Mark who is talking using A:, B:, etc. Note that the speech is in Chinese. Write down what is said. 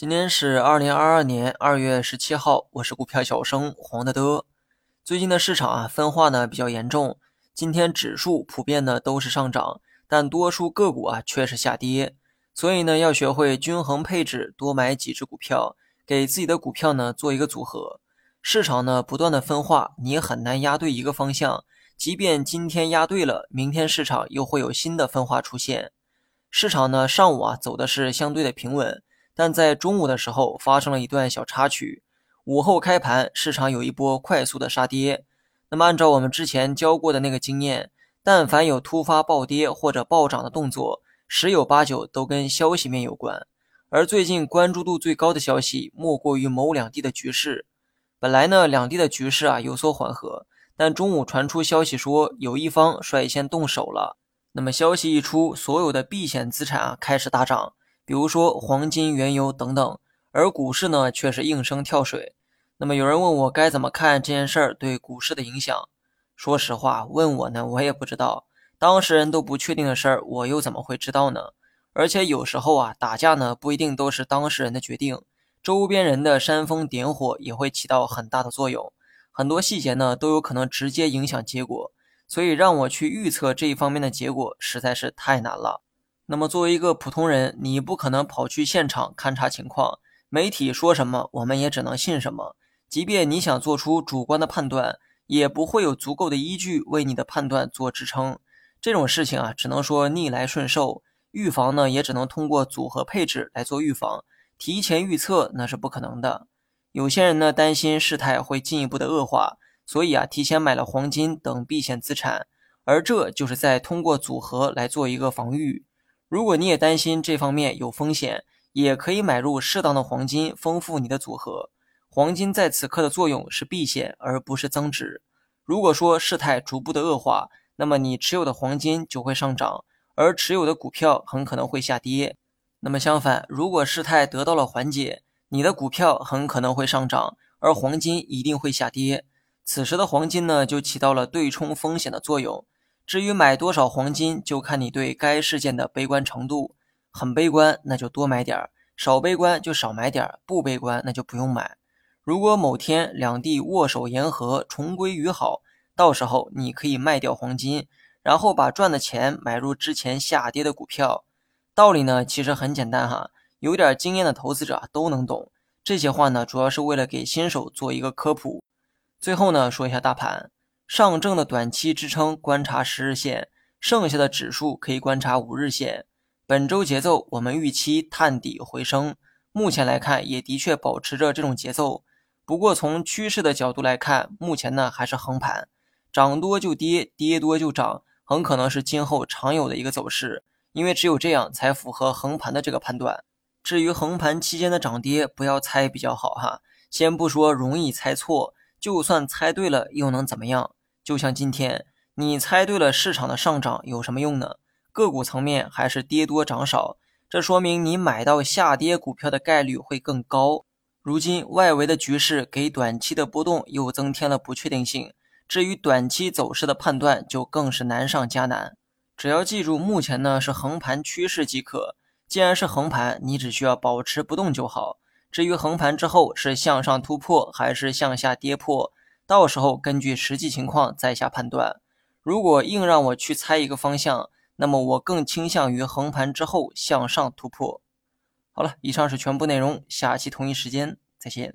A: 今天是二零二二年二月十七号，我是股票小生黄德德。最近的市场啊，分化呢比较严重。今天指数普遍呢都是上涨，但多数个股啊却是下跌。所以呢，要学会均衡配置，多买几只股票，给自己的股票呢做一个组合。市场呢不断的分化，你很难压对一个方向。即便今天压对了，明天市场又会有新的分化出现。市场呢上午啊走的是相对的平稳。但在中午的时候发生了一段小插曲，午后开盘市场有一波快速的杀跌。那么按照我们之前教过的那个经验，但凡有突发暴跌或者暴涨的动作，十有八九都跟消息面有关。而最近关注度最高的消息，莫过于某两地的局势。本来呢，两地的局势啊有所缓和，但中午传出消息说有一方率先动手了。那么消息一出，所有的避险资产啊开始大涨。比如说黄金、原油等等，而股市呢却是应声跳水。那么有人问我该怎么看这件事儿对股市的影响？说实话，问我呢我也不知道，当事人都不确定的事儿，我又怎么会知道呢？而且有时候啊，打架呢不一定都是当事人的决定，周边人的煽风点火也会起到很大的作用，很多细节呢都有可能直接影响结果。所以让我去预测这一方面的结果实在是太难了。那么作为一个普通人，你不可能跑去现场勘察情况，媒体说什么，我们也只能信什么。即便你想做出主观的判断，也不会有足够的依据为你的判断做支撑。这种事情啊，只能说逆来顺受。预防呢，也只能通过组合配置来做预防。提前预测那是不可能的。有些人呢，担心事态会进一步的恶化，所以啊，提前买了黄金等避险资产，而这就是在通过组合来做一个防御。如果你也担心这方面有风险，也可以买入适当的黄金，丰富你的组合。黄金在此刻的作用是避险，而不是增值。如果说事态逐步的恶化，那么你持有的黄金就会上涨，而持有的股票很可能会下跌。那么相反，如果事态得到了缓解，你的股票很可能会上涨，而黄金一定会下跌。此时的黄金呢，就起到了对冲风险的作用。至于买多少黄金，就看你对该事件的悲观程度。很悲观，那就多买点儿；少悲观就少买点儿；不悲观，那就不用买。如果某天两地握手言和，重归于好，到时候你可以卖掉黄金，然后把赚的钱买入之前下跌的股票。道理呢，其实很简单哈，有点经验的投资者都能懂。这些话呢，主要是为了给新手做一个科普。最后呢，说一下大盘。上证的短期支撑观察十日线，剩下的指数可以观察五日线。本周节奏我们预期探底回升，目前来看也的确保持着这种节奏。不过从趋势的角度来看，目前呢还是横盘，涨多就跌，跌多就涨，很可能是今后常有的一个走势。因为只有这样才符合横盘的这个判断。至于横盘期间的涨跌，不要猜比较好哈。先不说容易猜错，就算猜对了又能怎么样？就像今天，你猜对了市场的上涨有什么用呢？个股层面还是跌多涨少，这说明你买到下跌股票的概率会更高。如今外围的局势给短期的波动又增添了不确定性，至于短期走势的判断就更是难上加难。只要记住，目前呢是横盘趋势即可。既然是横盘，你只需要保持不动就好。至于横盘之后是向上突破还是向下跌破？到时候根据实际情况再下判断。如果硬让我去猜一个方向，那么我更倾向于横盘之后向上突破。好了，以上是全部内容，下期同一时间再见。